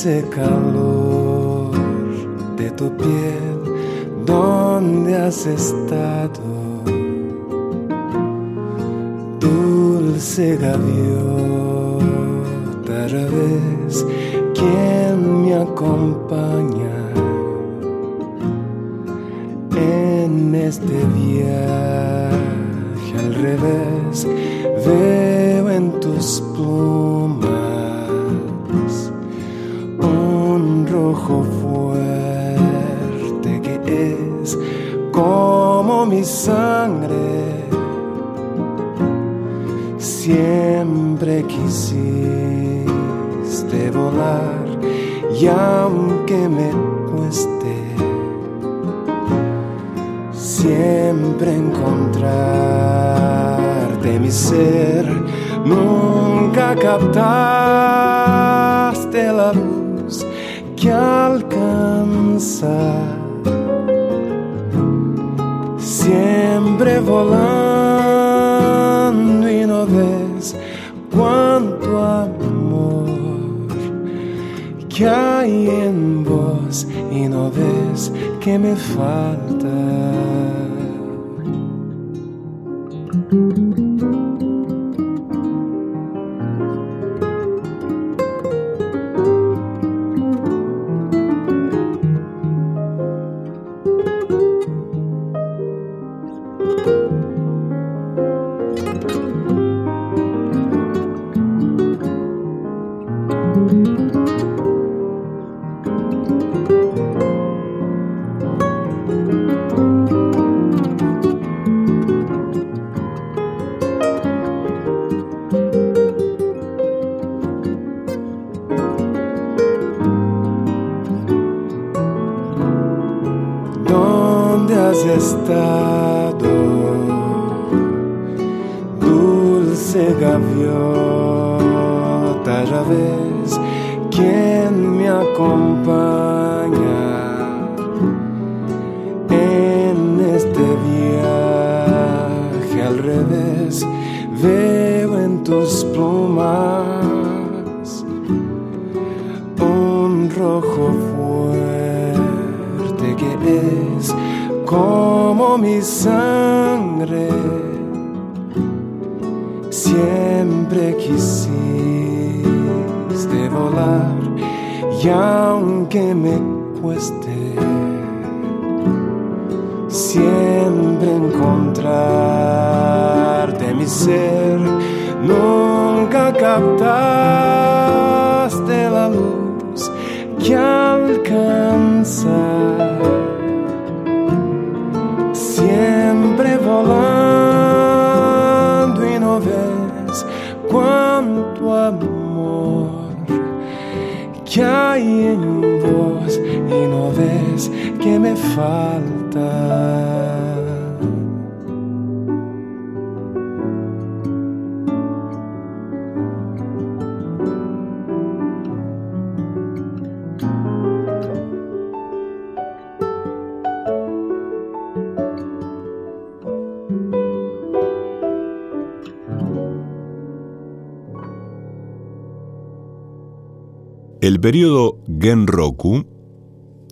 ese calor de tu piel, donde has estado, dulce gaviota, vez, quien me acompaña en este viaje al revés, falta. En vos y no ves que me falta. El periodo Genroku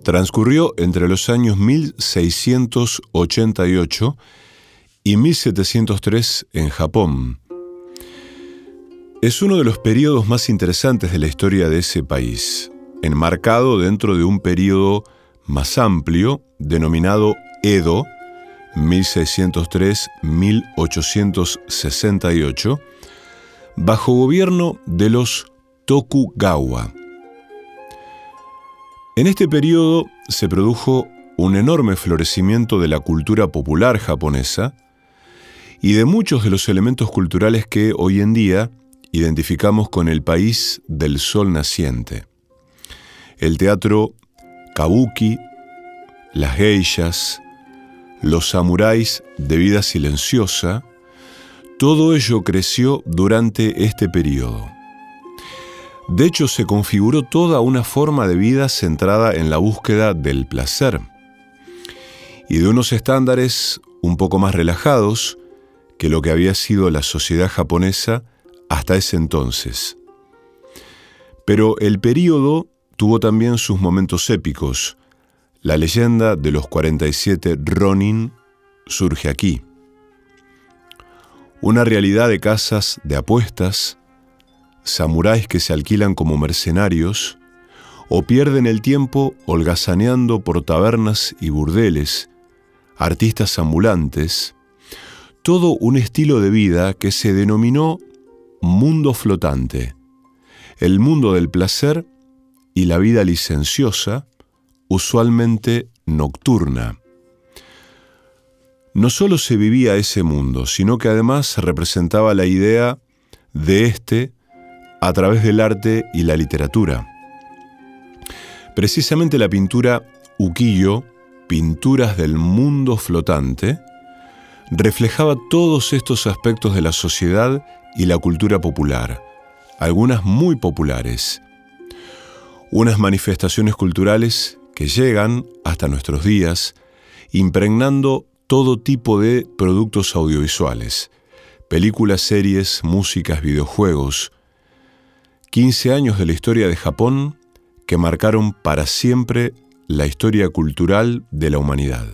transcurrió entre los años 1688 y 1703 en Japón. Es uno de los periodos más interesantes de la historia de ese país, enmarcado dentro de un periodo más amplio denominado Edo, 1603-1868, bajo gobierno de los Tokugawa. En este periodo se produjo un enorme florecimiento de la cultura popular japonesa y de muchos de los elementos culturales que hoy en día identificamos con el país del sol naciente. El teatro kabuki, las geishas, los samuráis de vida silenciosa, todo ello creció durante este periodo. De hecho, se configuró toda una forma de vida centrada en la búsqueda del placer y de unos estándares un poco más relajados que lo que había sido la sociedad japonesa hasta ese entonces. Pero el período tuvo también sus momentos épicos. La leyenda de los 47 Ronin surge aquí. Una realidad de casas de apuestas, samuráis que se alquilan como mercenarios, o pierden el tiempo holgazaneando por tabernas y burdeles, artistas ambulantes, todo un estilo de vida que se denominó mundo flotante, el mundo del placer y la vida licenciosa, usualmente nocturna. No solo se vivía ese mundo, sino que además representaba la idea de éste a través del arte y la literatura. Precisamente la pintura Ukiyo, Pinturas del Mundo Flotante, reflejaba todos estos aspectos de la sociedad y la cultura popular, algunas muy populares. Unas manifestaciones culturales que llegan hasta nuestros días, impregnando todo tipo de productos audiovisuales, películas, series, músicas, videojuegos. 15 años de la historia de Japón que marcaron para siempre la historia cultural de la humanidad.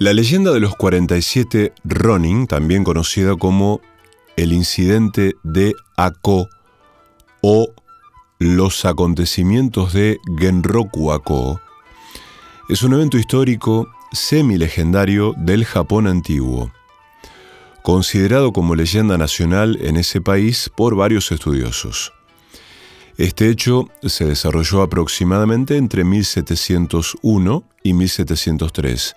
La leyenda de los 47 Ronin, también conocida como el incidente de Ako o los acontecimientos de Genroku Ako, es un evento histórico semi-legendario del Japón antiguo, considerado como leyenda nacional en ese país por varios estudiosos. Este hecho se desarrolló aproximadamente entre 1701 y 1703,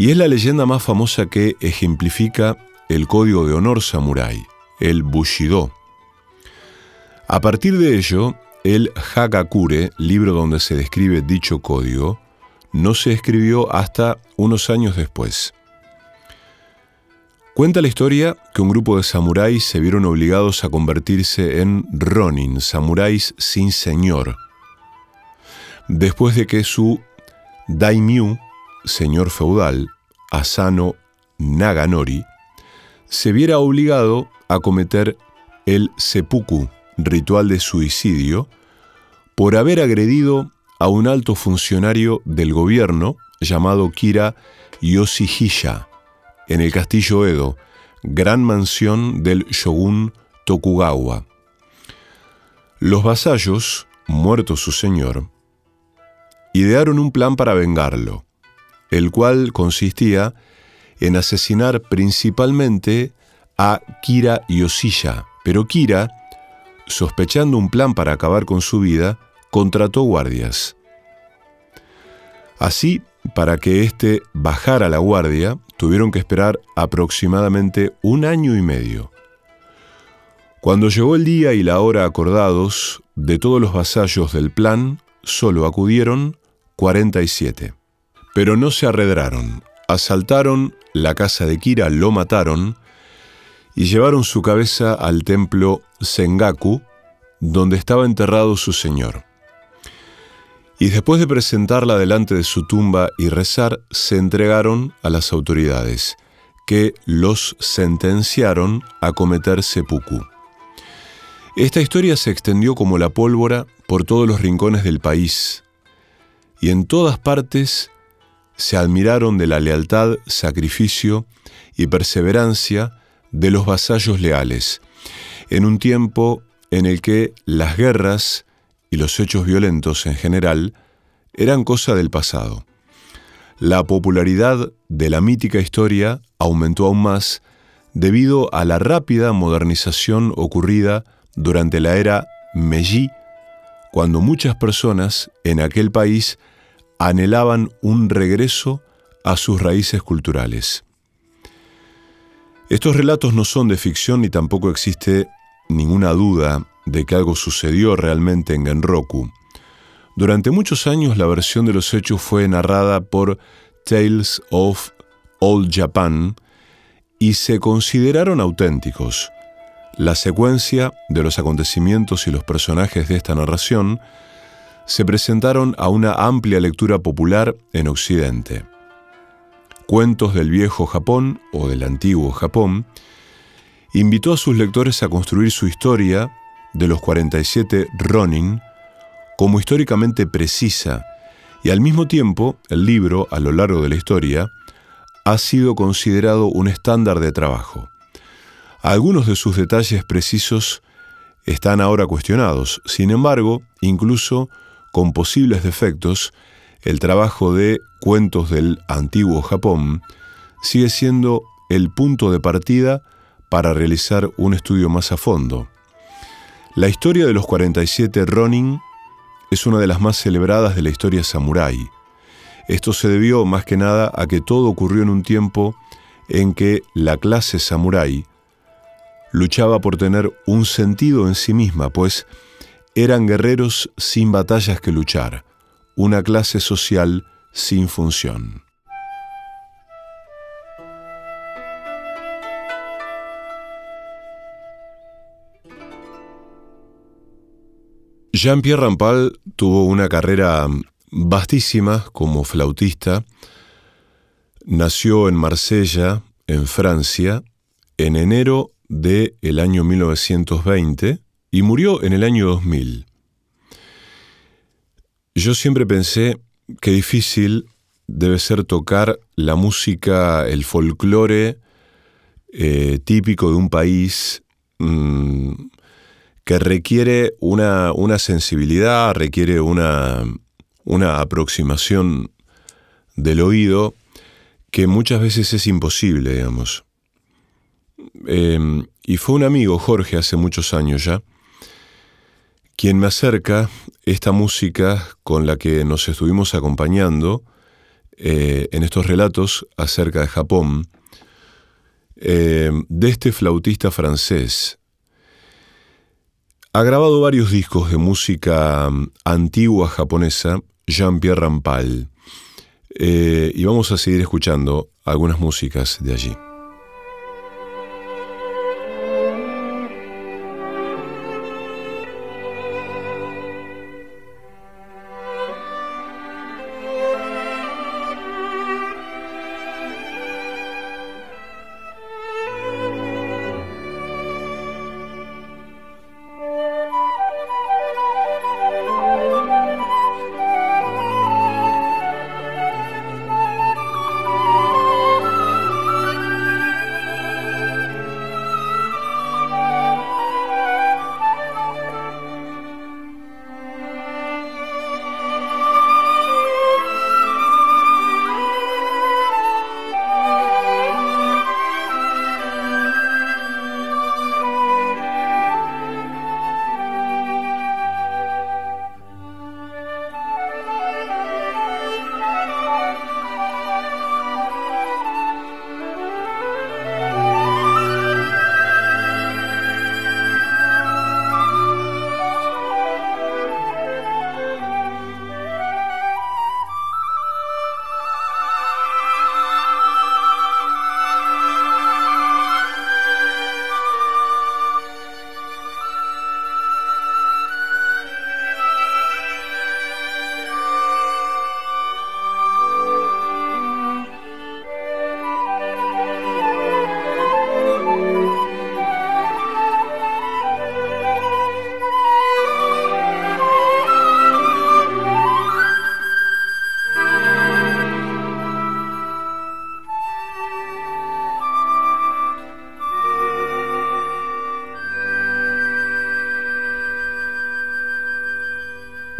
y es la leyenda más famosa que ejemplifica el código de honor samurái, el Bushido. A partir de ello, el Hagakure, libro donde se describe dicho código, no se escribió hasta unos años después. Cuenta la historia que un grupo de samuráis se vieron obligados a convertirse en ronin, samuráis sin señor, después de que su daimyu, señor feudal, Asano Naganori, se viera obligado a cometer el seppuku, ritual de suicidio, por haber agredido a un alto funcionario del gobierno llamado Kira Yoshihisha en el castillo Edo, gran mansión del shogun Tokugawa. Los vasallos, muerto su señor, idearon un plan para vengarlo, el cual consistía en asesinar principalmente a Kira Yoshiya, pero Kira, sospechando un plan para acabar con su vida, contrató guardias. Así, para que éste bajara la guardia, tuvieron que esperar aproximadamente un año y medio. Cuando llegó el día y la hora acordados, de todos los vasallos del plan, solo acudieron 47. Pero no se arredraron, asaltaron la casa de Kira, lo mataron y llevaron su cabeza al templo Sengaku, donde estaba enterrado su señor. Y después de presentarla delante de su tumba y rezar, se entregaron a las autoridades, que los sentenciaron a cometer seppuku. Esta historia se extendió como la pólvora por todos los rincones del país, y en todas partes se admiraron de la lealtad, sacrificio y perseverancia de los vasallos leales, en un tiempo en el que las guerras y los hechos violentos en general eran cosa del pasado. La popularidad de la mítica historia aumentó aún más debido a la rápida modernización ocurrida durante la era Meiji, cuando muchas personas en aquel país anhelaban un regreso a sus raíces culturales. Estos relatos no son de ficción ni tampoco existe ninguna duda de que algo sucedió realmente en Genroku. Durante muchos años la versión de los hechos fue narrada por Tales of Old Japan y se consideraron auténticos. La secuencia de los acontecimientos y los personajes de esta narración se presentaron a una amplia lectura popular en Occidente. Cuentos del viejo Japón o del antiguo Japón invitó a sus lectores a construir su historia de los 47 Ronin como históricamente precisa y al mismo tiempo el libro, a lo largo de la historia, ha sido considerado un estándar de trabajo. Algunos de sus detalles precisos están ahora cuestionados, sin embargo, incluso con posibles defectos, el trabajo de Cuentos del Antiguo Japón sigue siendo el punto de partida para realizar un estudio más a fondo. La historia de los 47 Ronin es una de las más celebradas de la historia samurái. Esto se debió más que nada a que todo ocurrió en un tiempo en que la clase samurái luchaba por tener un sentido en sí misma, pues eran guerreros sin batallas que luchar, una clase social sin función. Jean-Pierre Rampal tuvo una carrera vastísima como flautista. Nació en Marsella, en Francia, en enero del el año 1920 y murió en el año 2000. Yo siempre pensé que difícil debe ser tocar la música, el folclore eh, típico de un país mm, que requiere una, sensibilidad, requiere una, aproximación del oído que muchas veces es imposible, digamos. Em, y fue un amigo, Jorge, hace muchos años ya, quien me acerca esta música con la que nos estuvimos acompañando eh, en estos relatos acerca de Japón, em, de este flautista francés. Ha grabado varios discos de música mm, antigua japonesa, Jean-Pierre Rampal, eh, y vamos a seguir escuchando algunas músicas de allí.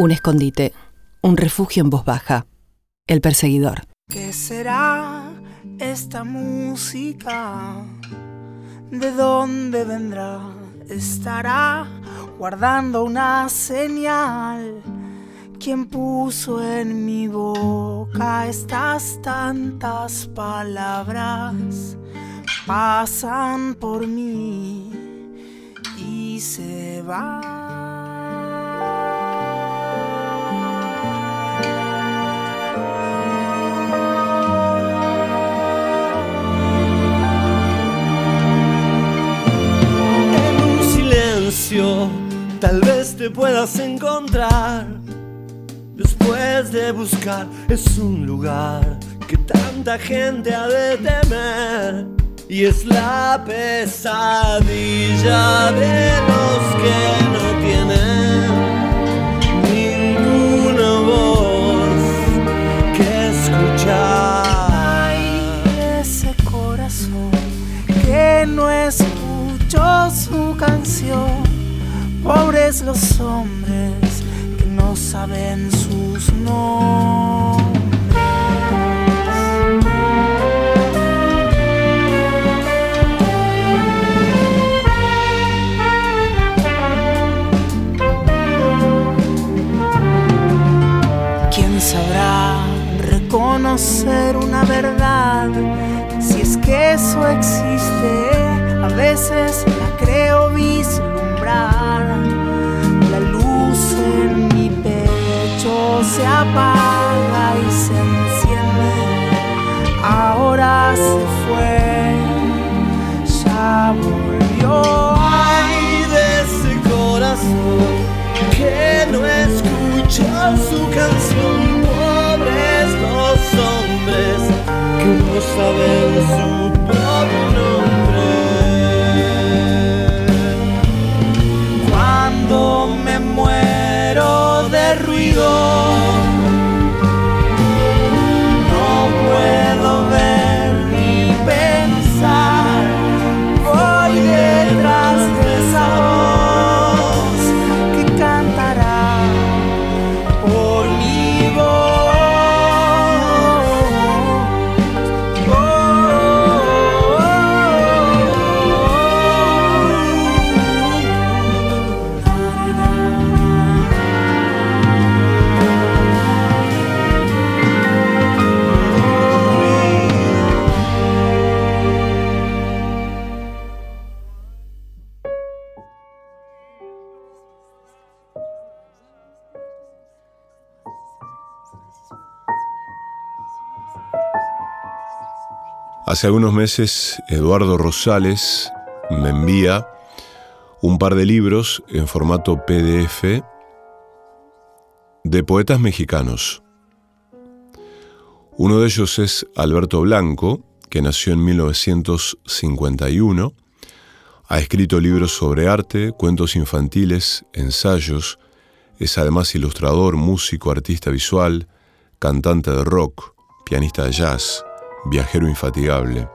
Un escondite, un refugio en voz baja. El perseguidor. ¿Qué será esta música? ¿De dónde vendrá? ¿Estará guardando una señal? ¿Quién puso en mi boca estas tantas palabras? Pasan por mí y se van. Tal vez te puedas encontrar. Después de buscar, es un lugar que tanta gente ha de temer. Y es la pesadilla de los que no tienen ninguna voz que escuchar. Ese corazón que no escuchó su canción Pobres los hombres que no saben sus nombres. ¿Quién sabrá reconocer una verdad? Si es que eso existe, a veces la creo vislumbrar. Se apaga y se enciende. Ahora se fue, ya volvió. Ay de ese corazón que no escucha su canción. Pobres los hombres que no saben su Hace algunos meses Eduardo Rosales me envía un par de libros en formato PDF de poetas mexicanos. Uno de ellos es Alberto Blanco, que nació en 1951. Ha escrito libros sobre arte, cuentos infantiles, ensayos. Es además ilustrador, músico, artista visual, cantante de rock, pianista de jazz, viajero infatigable.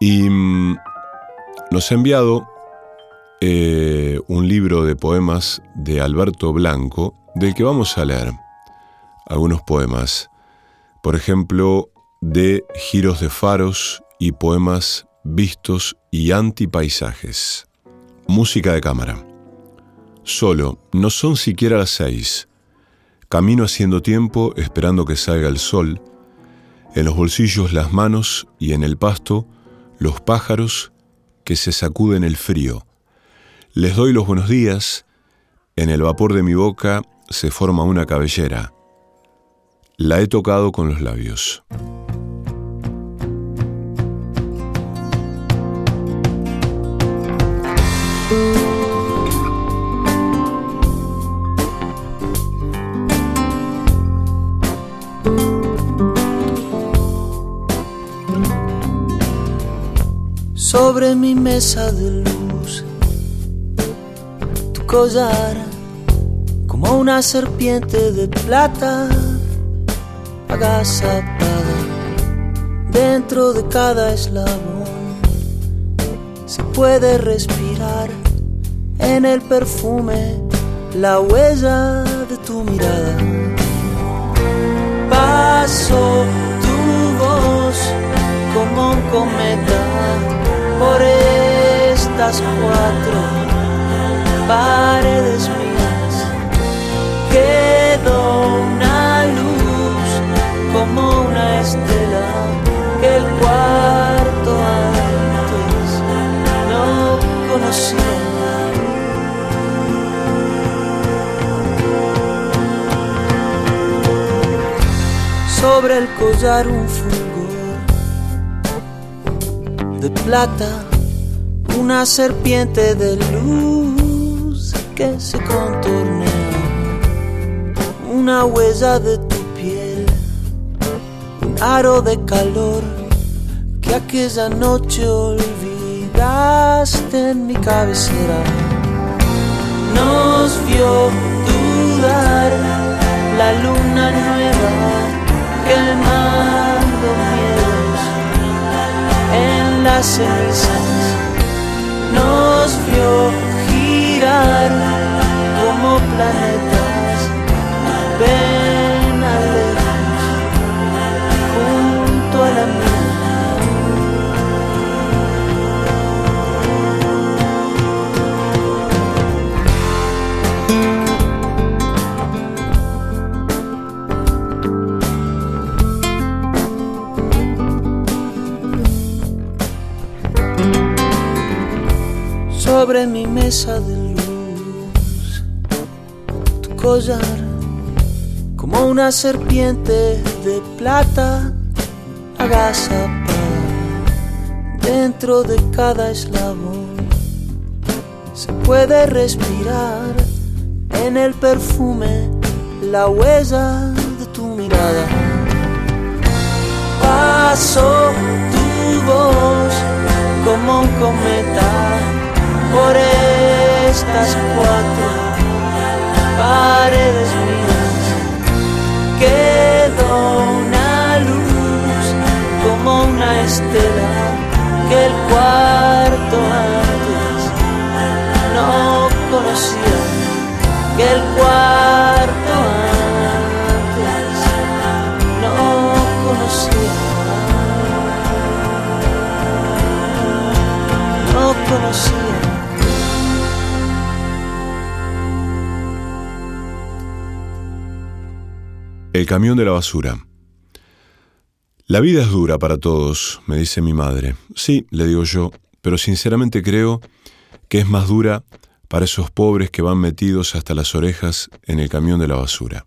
Y mm, nos ha enviado eh, un libro de poemas de Alberto Blanco, del que vamos a leer algunos poemas. Por ejemplo, de giros de faros y poemas vistos y antipaisajes. Música de cámara. Solo, no son siquiera las seis. Camino haciendo tiempo, esperando que salga el sol. En los bolsillos las manos y en el pasto los pájaros que se sacuden el frío. Les doy los buenos días. En el vapor de mi boca se forma una cabellera. La he tocado con los labios. Sobre mi mesa de luz. Tu collar como una serpiente de plata agazapada dentro de cada eslabón. Se puede respirar en el perfume la huella de tu mirada. Paso tu voz como un cometa por estas cuatro paredes mías. Quedó una luz como una estela que el cuarto antes no conocía. Sobre el collar un de plata, una serpiente de luz que se contornea, una huella de tu piel, un aro de calor que aquella noche olvidaste en mi cabecera. Nos vio dudar la luna nueva quemando las. Nos vio girar como planetas, sobre mi mesa de luz, tu collar como una serpiente de plata agazapada dentro de cada eslabón. Se puede respirar en el perfume la huella de tu mirada. Paso tu voz como un cometa por estas cuatro paredes mías. Quedó una luz como una estela que el cuarto antes no conocía. Que el cuarto antes no conocía. No El camión de la basura. La vida es dura para todos, me dice mi madre. Sí, le digo yo, pero sinceramente creo que es más dura para esos pobres que van metidos hasta las orejas en el camión de la basura.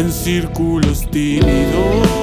en círculos tímidos.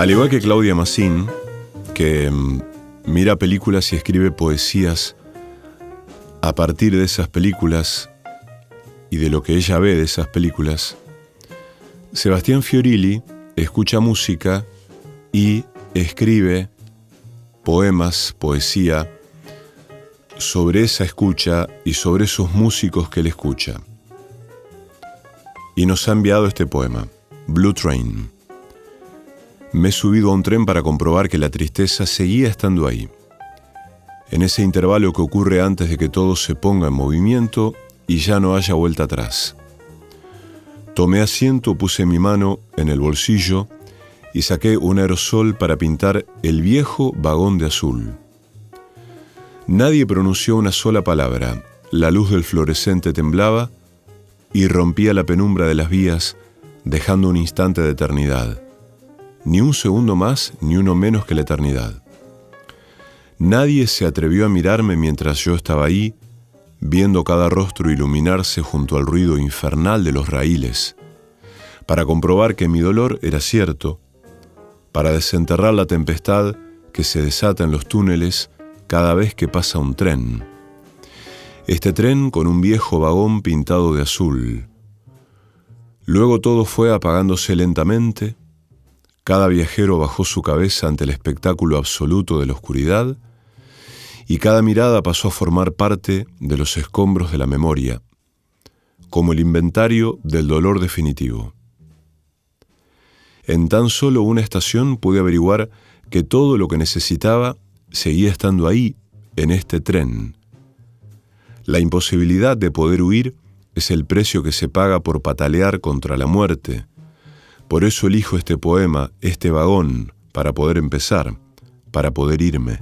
Al igual que Claudia Massín, que mm, mira películas y escribe poesías a partir de esas películas y de lo que ella ve de esas películas, Sebastián Fiorilli escucha música y escribe poemas, poesía, sobre esa escucha y sobre esos músicos que él escucha. Y nos ha enviado este poema, Blue Train. Me he subido a un tren para comprobar que la tristeza seguía estando ahí. En ese intervalo que ocurre antes de que todo se ponga en movimiento y ya no haya vuelta atrás. Tomé asiento, puse mi mano en el bolsillo y saqué un aerosol para pintar el viejo vagón de azul. Nadie pronunció una sola palabra. La luz del fluorescente temblaba y rompía la penumbra de las vías, dejando un instante de eternidad ni un segundo más ni uno menos que la eternidad. Nadie se atrevió a mirarme mientras yo estaba ahí, viendo cada rostro iluminarse junto al ruido infernal de los raíles, para comprobar que mi dolor era cierto, para desenterrar la tempestad que se desata en los túneles cada vez que pasa un tren. Este tren con un viejo vagón pintado de azul. Luego todo fue apagándose lentamente, cada viajero bajó su cabeza ante el espectáculo absoluto de la oscuridad y cada mirada pasó a formar parte de los escombros de la memoria, como el inventario del dolor definitivo. En tan solo una estación pude averiguar que todo lo que necesitaba seguía estando ahí, en este tren. La imposibilidad de poder huir es el precio que se paga por patalear contra la muerte, por eso elijo este poema, este vagón, para poder empezar, para poder irme.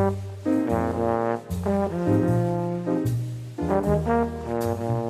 Thank you.